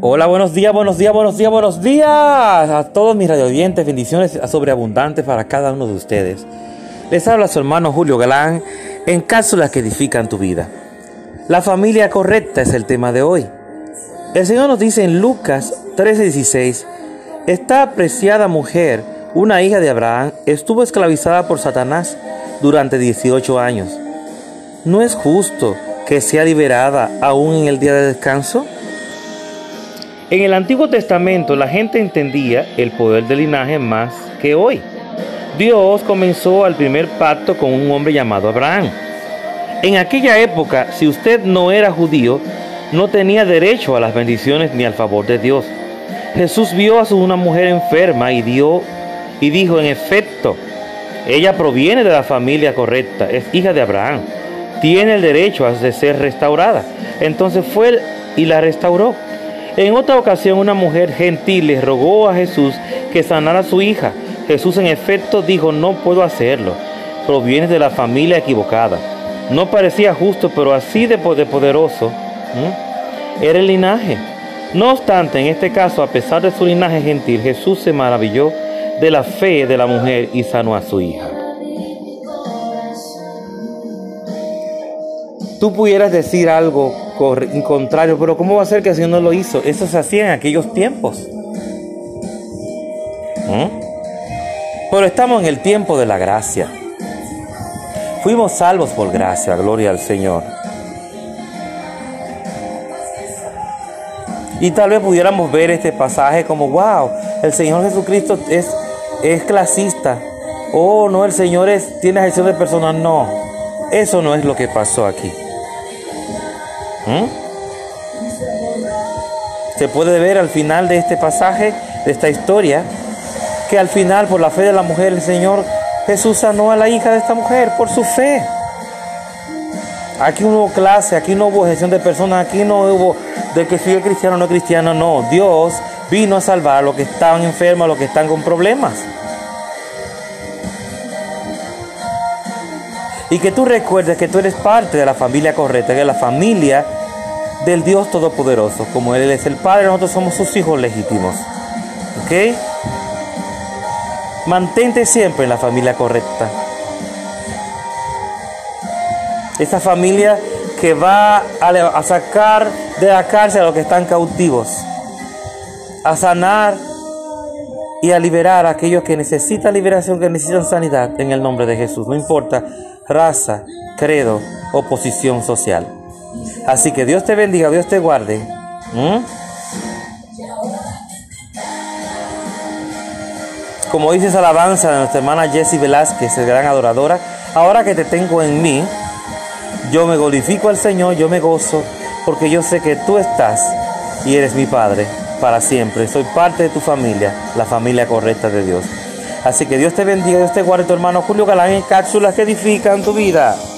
Hola, buenos días, buenos días, buenos días, buenos días a todos mis radioyentes. Bendiciones sobreabundantes para cada uno de ustedes. Les habla su hermano Julio Galán en cápsulas que edifican tu vida. La familia correcta es el tema de hoy. El Señor nos dice en Lucas 13:16, esta apreciada mujer, una hija de Abraham, estuvo esclavizada por Satanás durante 18 años. ¿No es justo que sea liberada aún en el día de descanso? En el Antiguo Testamento la gente entendía el poder del linaje más que hoy. Dios comenzó el primer pacto con un hombre llamado Abraham. En aquella época, si usted no era judío, no tenía derecho a las bendiciones ni al favor de Dios. Jesús vio a una mujer enferma y y dijo, en efecto, ella proviene de la familia correcta, es hija de Abraham, tiene el derecho a ser restaurada. Entonces fue y la restauró. En otra ocasión una mujer gentil le rogó a Jesús que sanara a su hija. Jesús en efecto dijo, no puedo hacerlo. Proviene de la familia equivocada. No parecía justo, pero así de poderoso era el linaje. No obstante, en este caso, a pesar de su linaje gentil, Jesús se maravilló de la fe de la mujer y sanó a su hija. Tú pudieras decir algo contrario, pero ¿cómo va a ser que el Señor no lo hizo? Eso se hacía en aquellos tiempos. ¿Mm? Pero estamos en el tiempo de la gracia. Fuimos salvos por gracia, gloria al Señor. Y tal vez pudiéramos ver este pasaje como, wow, el Señor Jesucristo es, es clasista. Oh, no, el Señor es, tiene gestión de personas. No, eso no es lo que pasó aquí. ¿Mm? Se puede ver al final de este pasaje, de esta historia, que al final, por la fe de la mujer, el Señor Jesús sanó a la hija de esta mujer por su fe. Aquí no hubo clase, aquí no hubo gestión de personas, aquí no hubo de que si es cristiano o no cristiano, no. Dios vino a salvar a los que estaban enfermos, a los que están con problemas. Y que tú recuerdes que tú eres parte de la familia correcta, que es la familia del Dios Todopoderoso. Como Él es el Padre, nosotros somos sus hijos legítimos. ¿Ok? Mantente siempre en la familia correcta. Esa familia que va a, sacar de la cárcel a los que están cautivos. A sanar y a liberar a aquellos que necesitan liberación, que necesitan sanidad en el nombre de Jesús. No importa raza, credo o posición social. Así que Dios te bendiga, Dios te guarde. ¿Mm? Como dice esa alabanza de nuestra hermana Jessie Velázquez, el gran adoradora, ahora que te tengo en mí, yo me glorifico al Señor, yo me gozo, porque yo sé que tú estás y eres mi Padre para siempre. Soy parte de tu familia, la familia correcta de Dios. Así que Dios te bendiga, Dios te guarde, tu hermano Julio Galán en cápsulas que edifican tu vida.